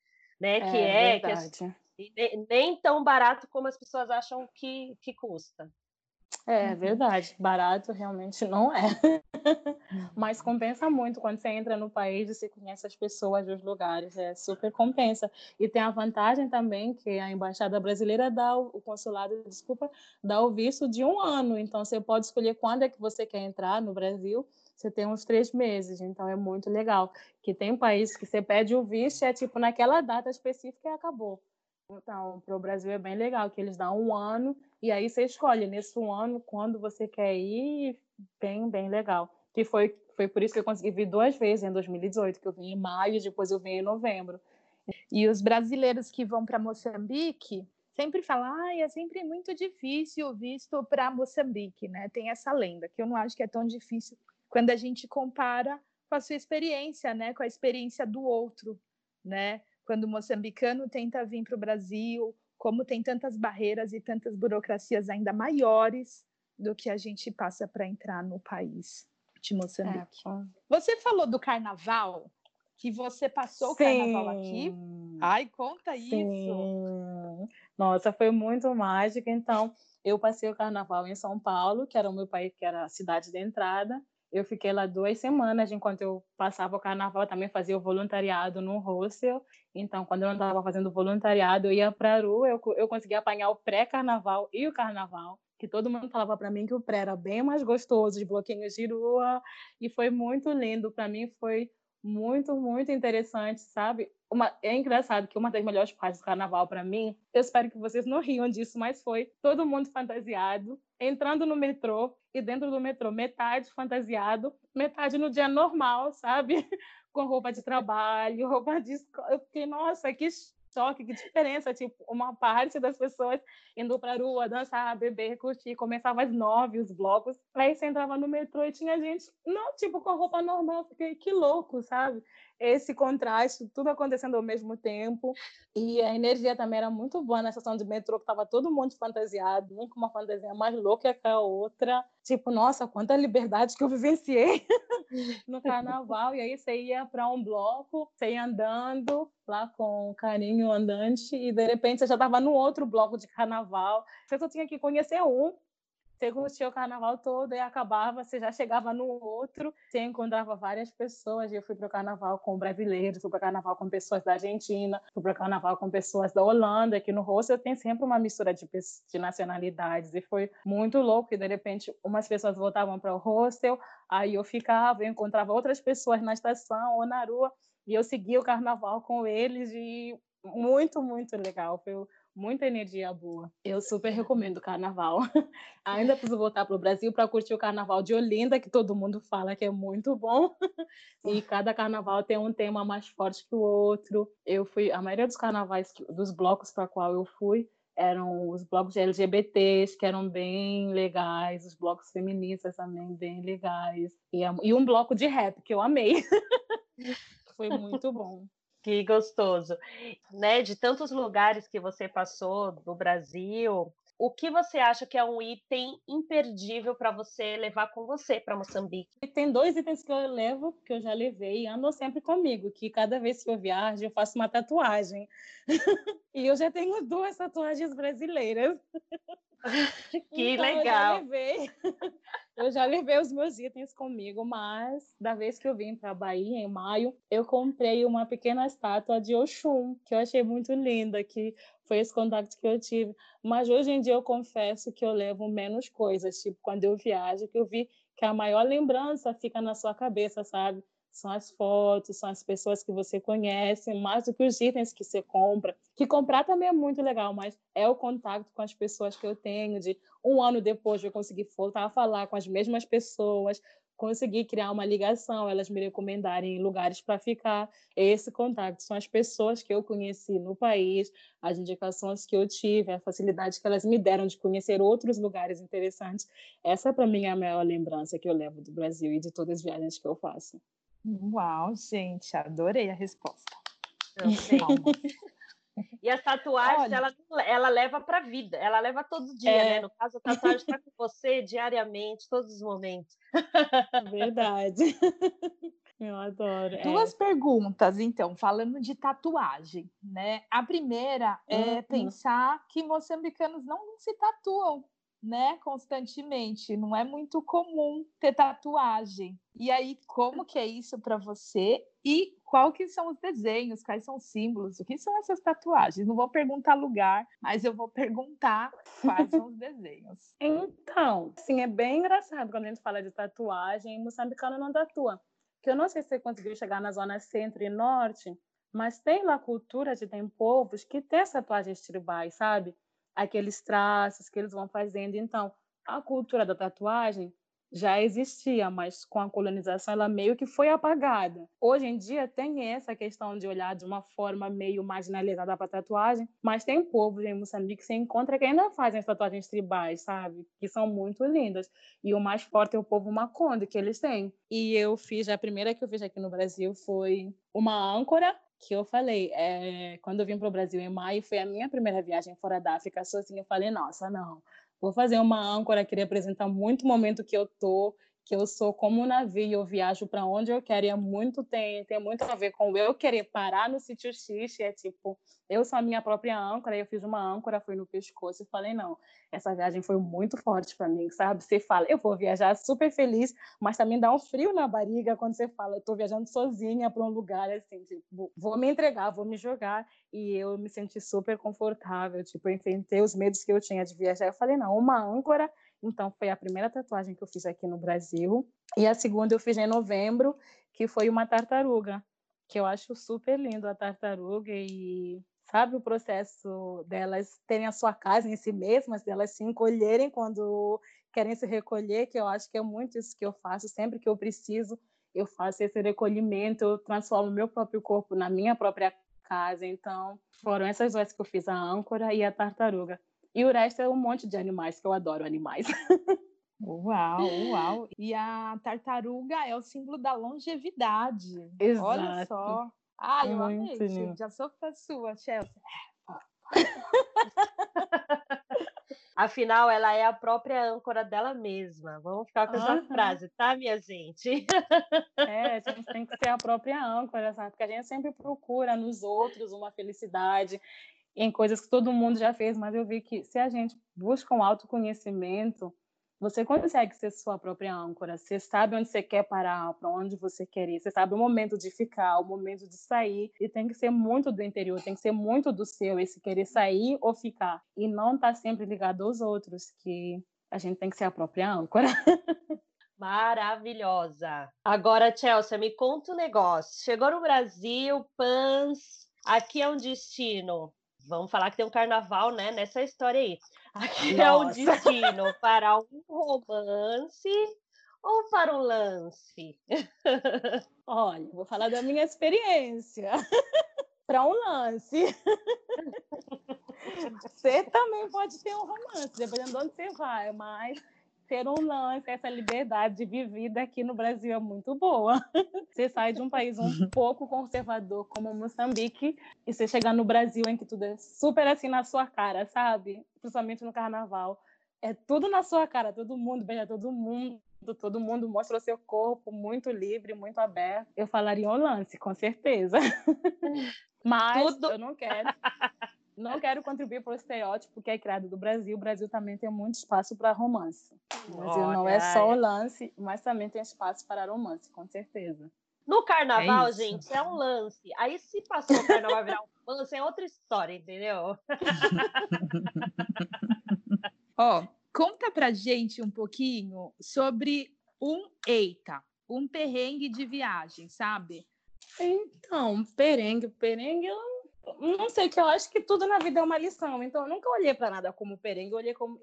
né? Que é, é que é, nem tão barato como as pessoas acham que, que custa. É uhum. verdade, barato realmente não é. Mas compensa muito quando você entra no país e você conhece as pessoas dos lugares, é super compensa. E tem a vantagem também que a embaixada brasileira dá o consulado, desculpa, dá o visto de um ano. Então você pode escolher quando é que você quer entrar no Brasil. Você tem uns três meses, então é muito legal. Que tem países que você pede o visto e é tipo naquela data específica e acabou. Então, para o Brasil é bem legal, que eles dão um ano e aí você escolhe nesse um ano quando você quer ir, bem, bem legal. Que foi, foi por isso que eu consegui vir duas vezes em 2018, que eu vim em maio e depois eu vim em novembro. E os brasileiros que vão para Moçambique sempre falam, ah, é sempre muito difícil o visto para Moçambique, né? Tem essa lenda, que eu não acho que é tão difícil quando a gente compara com a sua experiência, né? Com a experiência do outro, né? Quando o moçambicano tenta vir para o Brasil, como tem tantas barreiras e tantas burocracias ainda maiores do que a gente passa para entrar no país de Moçambique. É, Você falou do carnaval, que você passou o carnaval aqui. Ai, conta isso. Sim. Nossa, foi muito mágico. Então, eu passei o carnaval em São Paulo, que era o meu país, que era a cidade de entrada. Eu fiquei lá duas semanas, enquanto eu passava o carnaval, também fazia o voluntariado no hostel. Então, quando eu não estava fazendo voluntariado, eu ia para a rua, eu, eu conseguia apanhar o pré-carnaval e o carnaval, que todo mundo falava para mim que o pré era bem mais gostoso, os bloquinhos de rua, e foi muito lindo. Para mim, foi muito, muito interessante, sabe? Uma, é engraçado que uma das melhores partes do carnaval para mim, eu espero que vocês não riam disso, mas foi todo mundo fantasiado, entrando no metrô e dentro do metrô, metade fantasiado, metade no dia normal, sabe? Com roupa de trabalho, roupa de escola. Eu fiquei, nossa, que choque, que diferença. Tipo, uma parte das pessoas indo para a rua, dançar, beber, curtir. Começava às nove os blocos. Aí você entrava no metrô e tinha gente, não, tipo, com roupa normal. Fiquei, que louco, sabe? Esse contraste, tudo acontecendo ao mesmo tempo. E a energia também era muito boa na estação de metrô, que estava todo mundo fantasiado, um com uma fantasia mais louca que a outra. Tipo, nossa, quanta liberdade que eu vivenciei no carnaval. E aí você ia para um bloco, você ia andando lá com o carinho andante, e de repente você já estava no outro bloco de carnaval. Você só tinha que conhecer um. Você curtia o carnaval todo e acabava, você já chegava no outro, você encontrava várias pessoas. Eu fui para o carnaval com brasileiros, fui para o carnaval com pessoas da Argentina, fui para o carnaval com pessoas da Holanda, que no rosto tem sempre uma mistura de, de nacionalidades. E foi muito louco. E de repente, umas pessoas voltavam para o hostel, aí eu ficava, eu encontrava outras pessoas na estação ou na rua, e eu seguia o carnaval com eles. E muito, muito legal. Foi muita energia boa. Eu super recomendo o carnaval. Ainda preciso voltar para o Brasil para curtir o carnaval de Olinda, que todo mundo fala que é muito bom. e cada carnaval tem um tema mais forte que o outro. Eu fui, a maioria dos carnavais, dos blocos para qual eu fui, eram os blocos LGBTs, que eram bem legais, os blocos feministas também bem legais. E, e um bloco de rap, que eu amei. Foi muito bom. Que gostoso. Né, de tantos lugares que você passou do Brasil, o que você acha que é um item imperdível para você levar com você para Moçambique? Tem dois itens que eu levo, que eu já levei e andam sempre comigo, que cada vez que eu viajo eu faço uma tatuagem. e eu já tenho duas tatuagens brasileiras. que Então, legal. Eu já, levei, eu já levei os meus itens comigo, mas da vez que eu vim para a Bahia, em maio, eu comprei uma pequena estátua de Oxum, que eu achei muito linda, que foi esse contato que eu tive. Mas hoje em dia eu confesso que eu levo menos coisas, tipo quando eu viajo, que eu vi que a maior lembrança fica na sua cabeça, sabe? São as fotos, são as pessoas que você conhece, mais do que os itens que você compra. Que comprar também é muito legal, mas é o contato com as pessoas que eu tenho, de um ano depois eu conseguir voltar a falar com as mesmas pessoas, conseguir criar uma ligação, elas me recomendarem lugares para ficar. Esse contato são as pessoas que eu conheci no país, as indicações que eu tive, a facilidade que elas me deram de conhecer outros lugares interessantes. Essa, para mim, é a maior lembrança que eu levo do Brasil e de todas as viagens que eu faço. Uau, gente, adorei a resposta. E as tatuagens, Olha. ela, ela leva para a vida, ela leva todo dia, É. né? No caso, a tatuagem está com você diariamente, todos os momentos. Verdade. Eu adoro. é. Duas perguntas, então, falando de tatuagem, né? A primeira é Uhum. pensar que moçambicanos não se tatuam, né? Constantemente, não é muito comum ter tatuagem. E aí, como que é isso para você? E qual que são os desenhos, quais são os símbolos, o que são essas tatuagens? Não vou perguntar lugar, mas eu vou perguntar quais são os desenhos. Então, assim, é bem engraçado quando a gente fala de tatuagem, moçambicano não tatua. Que eu não sei se você conseguiu chegar na zona centro e norte, Mas tem lá cultura de tem povos que as tatuagens tribais, sabe? Aqueles traços que eles vão fazendo. Então, a cultura da tatuagem já existia, mas com a colonização ela meio que foi apagada. Hoje em dia tem essa questão de olhar de uma forma meio marginalizada para a tatuagem, mas tem povos em Moçambique que se encontra que ainda fazem as tatuagens tribais, sabe? Que são muito lindas. E o mais forte é o povo Maconde que eles têm. E eu fiz, a primeira que eu fiz aqui no Brasil foi uma âncora que eu falei, é, quando eu vim para o Brasil em maio, foi a minha primeira viagem fora da África sozinha. Eu falei, nossa, não, Vou fazer uma âncora que representa muito o momento que eu tô, que eu sou como um navio, eu viajo para onde eu quero, e é muito, tem, tem muito a ver com eu querer parar no sítio X, é tipo, eu sou a minha própria âncora, eu fiz uma âncora, fui no pescoço e falei, não, essa viagem foi muito forte para mim, sabe? Você fala, eu vou viajar super feliz, mas também dá um frio na barriga quando você fala, eu tô viajando sozinha para um lugar assim, tipo, vou me entregar, vou me jogar, e eu me senti super confortável, tipo, eu enfrentei os medos que eu tinha de viajar, eu falei, não, uma âncora então, foi a primeira tatuagem que eu fiz aqui no Brasil. E a segunda eu fiz em novembro, que foi uma tartaruga, que eu acho super lindo a tartaruga e sabe o processo delas terem a sua casa em si mesmas, delas se encolherem quando querem se recolher, que eu acho que é muito isso que eu faço sempre que eu preciso, eu faço esse recolhimento, eu transformo meu próprio corpo na minha própria casa. Então, foram essas duas que eu fiz, a âncora e a tartaruga. E o resto é um monte de animais, que eu adoro animais. Uau, uau. E a tartaruga é o símbolo da longevidade. Exato. Olha só. Ah, eu amei, lindo. gente. Já sou fã sua, Chelsea. Afinal, ela é a própria âncora dela mesma. Vamos ficar com essa Aham. frase, tá, minha gente? É, a gente tem que ser a própria âncora, sabe? Porque a gente sempre procura nos outros uma felicidade em coisas que todo mundo já fez, mas eu vi que se a gente busca um autoconhecimento, você consegue ser sua própria âncora. Você sabe onde você quer parar, para onde você quer ir. Você sabe o momento de ficar, o momento de sair. E tem que ser muito do interior, tem que ser muito do seu, esse querer sair ou ficar. E não estar sempre ligado aos outros, que a gente tem que ser a própria âncora. Maravilhosa. Agora, Chelsea, me conta um negócio. Chegou no Brasil, Pans, aqui é um destino. Vamos falar que tem um carnaval, né, nessa história aí. Aqui é um Nossa. destino para um romance ou para um lance? Olha, vou falar da minha experiência. Para um lance. Você também pode ter um romance, dependendo de onde você vai, mas ter um lance, essa liberdade de vivida aqui no Brasil é muito boa. Você sai de um país um pouco conservador como Moçambique e você chegar no Brasil em que tudo é super assim na sua cara, sabe? Principalmente no carnaval. É tudo na sua cara, todo mundo beija todo mundo, todo mundo mostra o seu corpo muito livre, muito aberto. Eu falaria um lance, com certeza. Mas Tudo- eu não quero. Não quero contribuir para o estereótipo que é criado do Brasil. O Brasil também tem muito espaço para romance. O Brasil não é só o Olha, lance, mas também tem espaço para romance, com certeza. No carnaval, isso. gente, é um lance. Aí, se passou o carnaval a virar um lance, é outra história, entendeu? Ó, conta pra gente um pouquinho sobre um eita, um perrengue de viagem, sabe? Então, perengue, perengue, eu não sei, que eu acho que tudo na vida é uma lição. Então, eu nunca olhei para nada como perengue, olhei como,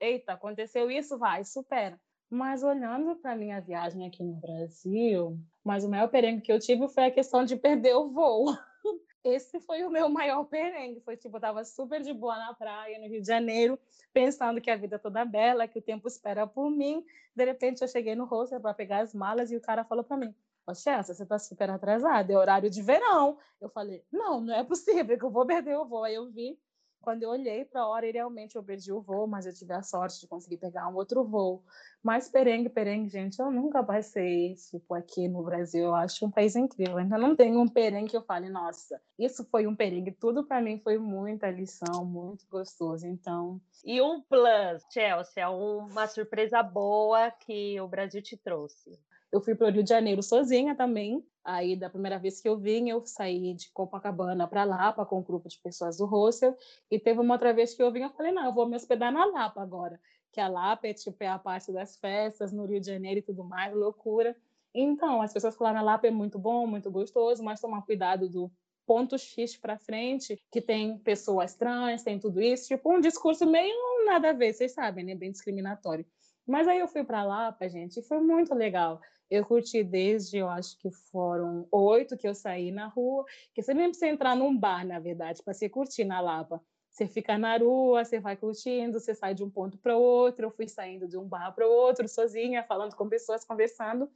eita, aconteceu isso, vai, supera. Mas olhando para minha viagem aqui no Brasil, mas o maior perengue que eu tive foi a questão de perder o voo. Esse foi o meu maior perengue. Foi tipo, eu tava super de boa na praia, no Rio de Janeiro, pensando que a vida é toda bela, que o tempo espera por mim. De repente, eu cheguei no hostel para pegar as malas e o cara falou para mim: Ô, você tá super atrasada, é horário de verão. Eu falei: Não, não é possível que eu vou perder o voo. Aí eu vi, quando eu olhei para a hora, e realmente eu perdi o voo, mas eu tive a sorte de conseguir pegar um outro voo. Mas perengue, perengue, gente, eu nunca passei, tipo, aqui no Brasil. Eu acho um país incrível. Ainda não tenho um perengue que eu fale, nossa, isso foi um perengue. Tudo para mim foi muita lição, muito gostoso. Então, E um plus, Chelsea, uma surpresa boa que o Brasil te trouxe. Eu fui para o Rio de Janeiro sozinha também. Aí, da primeira vez que eu vim, eu saí de Copacabana para Lapa com um grupo de pessoas do hostel. E teve uma outra vez que eu vim, eu falei, não, eu vou me hospedar na Lapa agora. Que a Lapa é, tipo, é a parte das festas no Rio de Janeiro e tudo mais, loucura. Então, as pessoas falaram, a Lapa é muito bom, muito gostoso, mas tomar cuidado do ponto X para frente, que tem pessoas trans, tem tudo isso, tipo um discurso meio nada a ver, vocês sabem, né? Bem discriminatório. Mas aí eu fui para Lapa, gente, e foi muito legal. Eu curti desde, eu acho que foram oito que eu saí na rua, que você nem precisa entrar num bar, na verdade, para você curtir na Lapa. Você fica na rua, você vai curtindo, você sai de um ponto para outro. Eu fui saindo de um bar para outro, sozinha, falando com pessoas, conversando.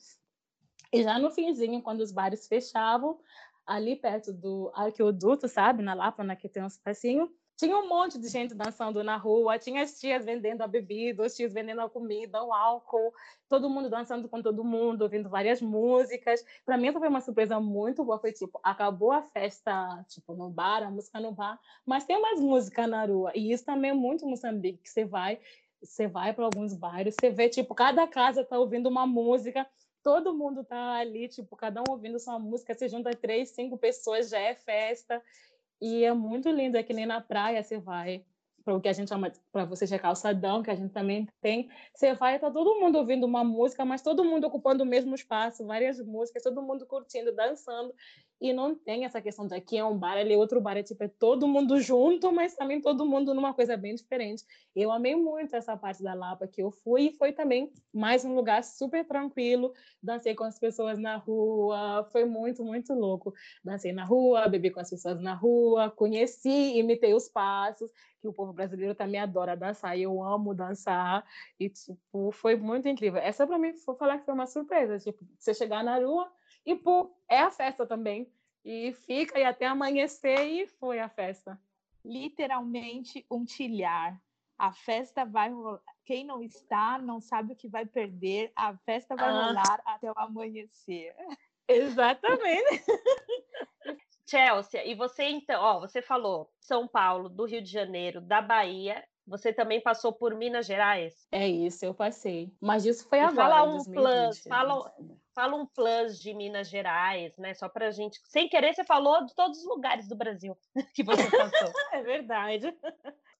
E já no finzinho, quando os bares fechavam, ali perto do arqueoduto, sabe, na Lapa, na que tem um espacinho, tinha um monte de gente dançando na rua, tinha as tias vendendo a bebida, os tios vendendo a comida, o álcool, todo mundo dançando com todo mundo, ouvindo várias músicas. Para mim, foi uma surpresa muito boa. Foi tipo, acabou a festa, tipo, no bar, a música no bar, mas tem mais música na rua. E isso também é muito Moçambique, que você vai, você vai para alguns bairros, você vê, tipo, cada casa tá ouvindo uma música, todo mundo tá ali, tipo, cada um ouvindo sua música, você junta três, cinco pessoas, já é festa. E é muito lindo, é que nem na praia você vai para o que a gente chama para você checar calçadão, que a gente também tem. Você vai tá todo mundo ouvindo uma música, mas todo mundo ocupando o mesmo espaço, várias músicas, todo mundo curtindo, dançando. E não tem essa questão de aqui é um bar, ali é outro bar, é tipo, é todo mundo junto, mas também todo mundo numa coisa bem diferente. Eu amei muito essa parte da Lapa que eu fui e foi também mais um lugar super tranquilo. Dancei com as pessoas na rua, foi muito, muito louco. Dancei na rua, bebi com as pessoas na rua, conheci, imitei os passos, que o povo brasileiro também adora dançar, e eu amo dançar. E, tipo, foi muito incrível. Essa, para mim, vou falar que foi uma surpresa. Tipo, você chegar na rua e pô, é a festa também. E fica e até amanhecer e foi a festa. Literalmente um tilhar. A festa vai rolar. Quem não está não sabe o que vai perder. A festa vai ah. rolar até o amanhecer. Exatamente. Chelsea, e você então, ó, você falou São Paulo, do Rio de Janeiro, da Bahia você também passou por Minas Gerais? É isso, eu passei. Mas isso foi e agora. Fala um 2020, plus, fala, fala um plus de Minas Gerais, né? Só pra gente. Sem querer, você falou de todos os lugares do Brasil que você passou. é verdade.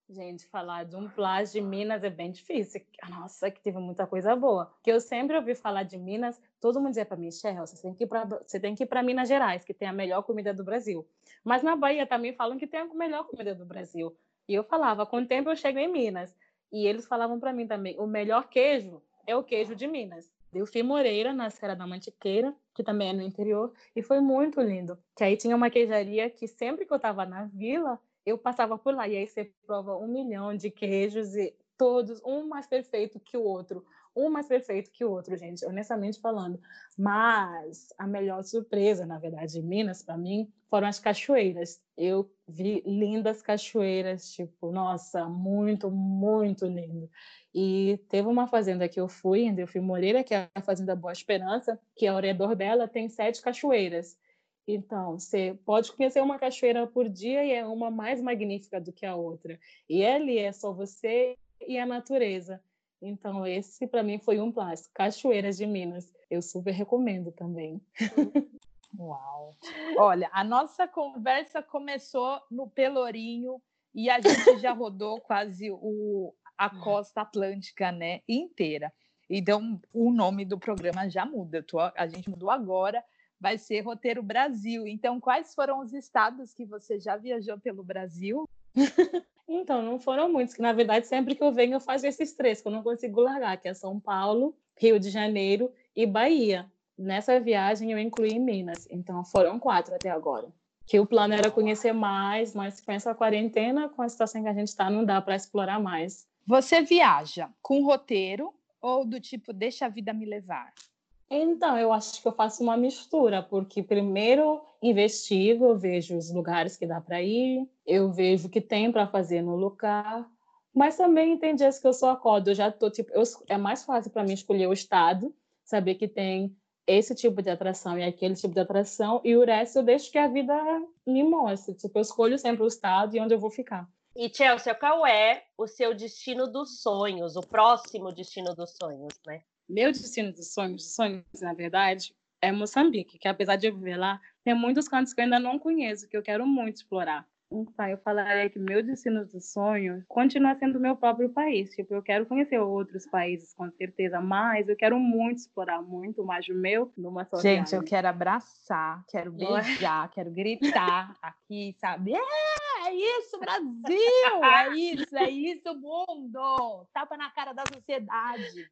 Gente, falar de um plus de Minas é bem difícil. Nossa, que teve muita coisa boa. Que eu sempre ouvi falar de Minas, todo mundo dizia para mim, Michelle, você tem que ir para você tem que ir para Minas Gerais, que tem a melhor comida do Brasil. Mas na Bahia também falam que tem a melhor comida do Brasil. E eu falava, com o tempo eu chego em Minas. E eles falavam para mim também, o melhor queijo é o queijo de Minas. Delfim Moreira, na Serra da Mantiqueira, que também é no interior, e foi muito lindo. Que aí tinha uma queijaria que sempre que eu estava na vila, eu passava por lá. E aí você prova um milhão de queijos e todos, um mais perfeito que o outro um mais perfeito que o outro, gente, honestamente falando. Mas a melhor surpresa, na verdade, de Minas, para mim, foram as cachoeiras. Eu vi lindas cachoeiras, tipo, nossa, muito, muito lindo. E teve uma fazenda que eu fui, em Delfim Moreira, que é a Fazenda Boa Esperança, que ao redor dela tem sete cachoeiras. Então, você pode conhecer uma cachoeira por dia e é uma mais magnífica do que a outra. E ali é só você e a natureza. Então, esse para mim foi um plástico. Cachoeiras de Minas. Eu super recomendo também. Uau! Olha, a nossa conversa começou no Pelourinho e a gente já rodou quase o, a costa atlântica né, inteira. Então, o nome do programa já muda. Tô, a gente mudou agora, vai ser Roteiro Brasil. Então, quais foram os estados que você já viajou pelo Brasil? Então, não foram muitos, na verdade sempre que eu venho eu faço esses três, que eu não consigo largar, que é São Paulo, Rio de Janeiro e Bahia. Nessa viagem eu incluí Minas, então foram quatro até agora. Que o plano era conhecer mais, mas com essa quarentena, com a situação que a gente está, não dá para explorar mais. Você viaja com roteiro ou do tipo deixa a vida me levar? Então, eu acho que eu faço uma mistura, porque primeiro investigo, vejo os lugares que dá para ir, eu vejo o que tem para fazer no lugar, mas também tem dias que eu só acordo, eu já tô tipo, eu, é mais fácil para mim escolher o estado, saber que tem esse tipo de atração e aquele tipo de atração, e o resto eu deixo que a vida me mostre. Tipo, eu escolho sempre o estado e onde eu vou ficar. E Chelsea, qual é o seu destino dos sonhos, o próximo destino dos sonhos, né? Meu destino dos sonhos, sonhos, na verdade, é Moçambique, que apesar de eu viver lá, tem muitos cantos que eu ainda não conheço, que eu quero muito explorar. Então, eu falaria que meu destino do sonho continua sendo o meu próprio país. Tipo, eu quero conhecer outros países, com certeza, mas eu quero muito explorar muito mais o meu numa só Gente, eu quero abraçar, quero é? beijar, quero gritar aqui, sabe? É, é isso, Brasil! É isso, é isso, mundo! Tapa na cara da sociedade.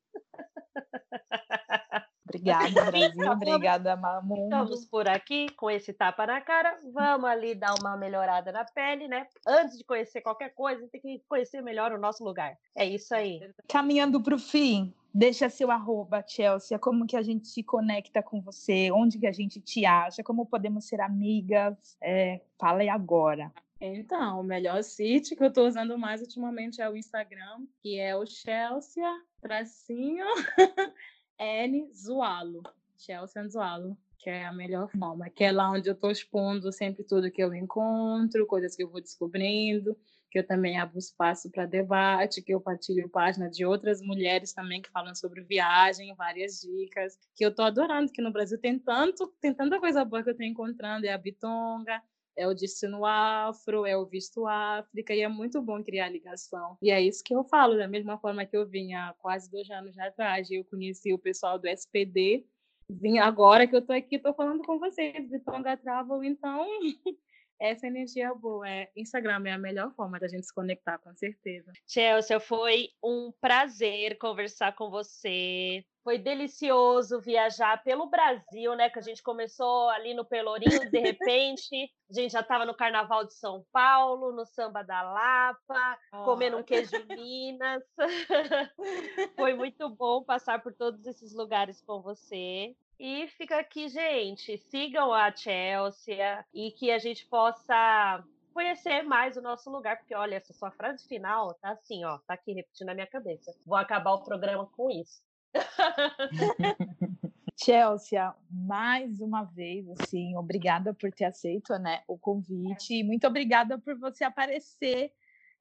Obrigada, Brasil. Obrigada, mundo. Estamos por aqui com esse tapa na cara. Vamos ali dar uma melhorada na pele, né? Antes de conhecer qualquer coisa, tem que conhecer melhor o nosso lugar. É isso aí. Caminhando para o fim, deixa seu arroba, Chelsea. Como que a gente se conecta com você? Onde que a gente te acha? Como podemos ser amigas? É, fala aí agora. Então, o melhor sítio que eu estou usando mais ultimamente é o Instagram, que é o Chelsea, tracinho, N Zualo. Chelsea Zualo, que é a melhor forma. Que é lá onde eu estou expondo sempre tudo que eu encontro, coisas que eu vou descobrindo, que eu também abro espaço para debate, que eu partilho página de outras mulheres também que falam sobre viagem, várias dicas, que eu estou adorando, que no Brasil tem tanto, tem tanta coisa boa que eu estou encontrando, é a Bitonga, é o destino afro, é o visto África, e é muito bom criar ligação. E é isso que eu falo, da mesma forma que eu vim há quase dois anos atrás, eu conheci o pessoal do SPD, vim agora que eu tô aqui, tô falando com vocês, de Tonga Travel, então essa energia boa, é, Instagram é a melhor forma da gente se conectar, com certeza. Chelsea, foi um prazer conversar com você. Foi delicioso viajar pelo Brasil, né? Que a gente começou ali no Pelourinho, de repente, a gente já estava no Carnaval de São Paulo, no Samba da Lapa, comendo um queijo Minas. Foi muito bom passar por todos esses lugares com você. E fica aqui, gente, sigam a Chelsea e que a gente possa conhecer mais o nosso lugar, porque olha, essa sua frase final tá assim, ó, tá aqui repetindo na minha cabeça. Vou acabar o programa com isso. Chelsea, mais uma vez, assim, obrigada por ter aceito né, o convite. E muito obrigada por você aparecer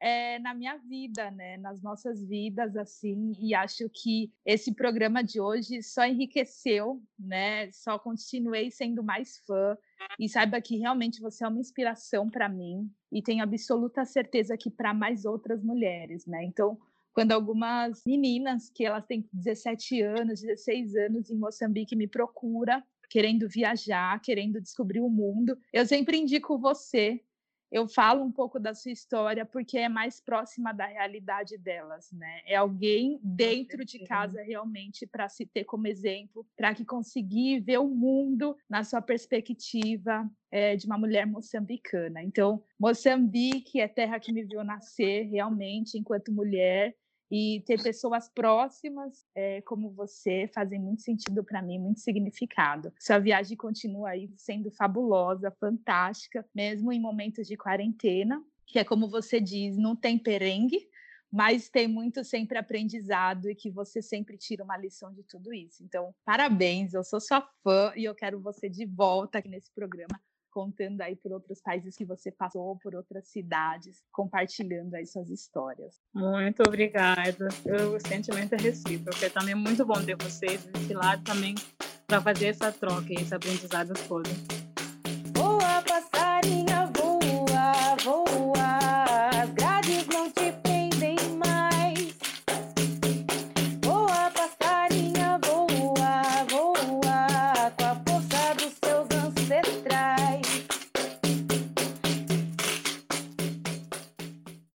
é, na minha vida, né, nas nossas vidas, assim. E acho que esse programa de hoje só enriqueceu, né? Só continuei sendo mais fã. E saiba que realmente você é uma inspiração para mim e tenho absoluta certeza que para mais outras mulheres, né? Então, quando algumas meninas que elas têm 17 anos, 16 anos em Moçambique me procura, querendo viajar, querendo descobrir o mundo, eu sempre indico você. Eu falo um pouco da sua história porque é mais próxima da realidade delas, né? É alguém dentro de casa realmente para se ter como exemplo, para que conseguir ver o mundo na sua perspectiva é, de uma mulher moçambicana. Então, Moçambique é terra que me viu nascer realmente enquanto mulher e ter pessoas próximas é, como você fazem muito sentido para mim, muito significado. Sua viagem continua aí sendo fabulosa, fantástica, mesmo em momentos de quarentena, que é como você diz, não tem perengue, mas tem muito sempre aprendizado e que você sempre tira uma lição de tudo isso. Então, parabéns, eu sou sua fã e eu quero você de volta aqui nesse programa contando aí por outros países que você passou, por outras cidades, compartilhando aí suas histórias. Muito obrigada. O sentimento é recíproco. É também muito bom ter vocês desse lado também para fazer essa troca e esse aprendizado todo.